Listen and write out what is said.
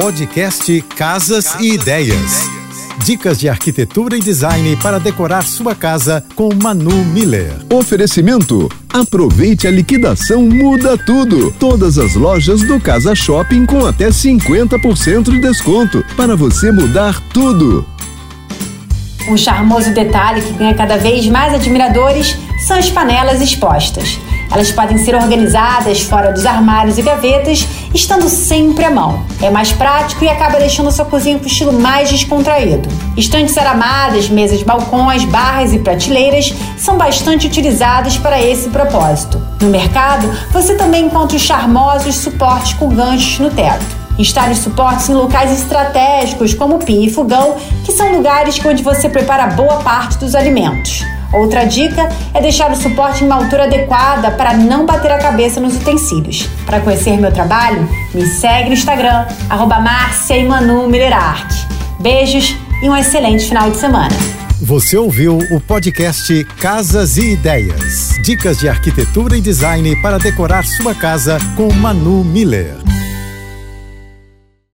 Podcast Casas e Ideias. Dicas de arquitetura e design para decorar sua casa com Manu Miller. Oferecimento: aproveite a liquidação Muda Tudo. Todas as lojas do Casa Shopping com até 50% de desconto para você mudar tudo. Um charmoso detalhe que ganha cada vez mais admiradores são as panelas expostas. Elas podem ser organizadas fora dos armários e gavetas, estando sempre à mão. É mais prático e acaba deixando a sua cozinha com estilo mais descontraído. Estantes aramadas, mesas, balcões, barras e prateleiras são bastante utilizados para esse propósito. No mercado, você também encontra os charmosos suportes com ganchos no teto. Instale suportes em locais estratégicos, como pia e fogão, que são lugares onde você prepara boa parte dos alimentos. Outra dica é deixar o suporte em uma altura adequada para não bater a cabeça nos utensílios. Para conhecer meu trabalho, me segue no Instagram, arroba Beijos e um excelente final de semana. Você ouviu o podcast Casas e Ideias. Dicas de arquitetura e design para decorar sua casa com Manu Miller.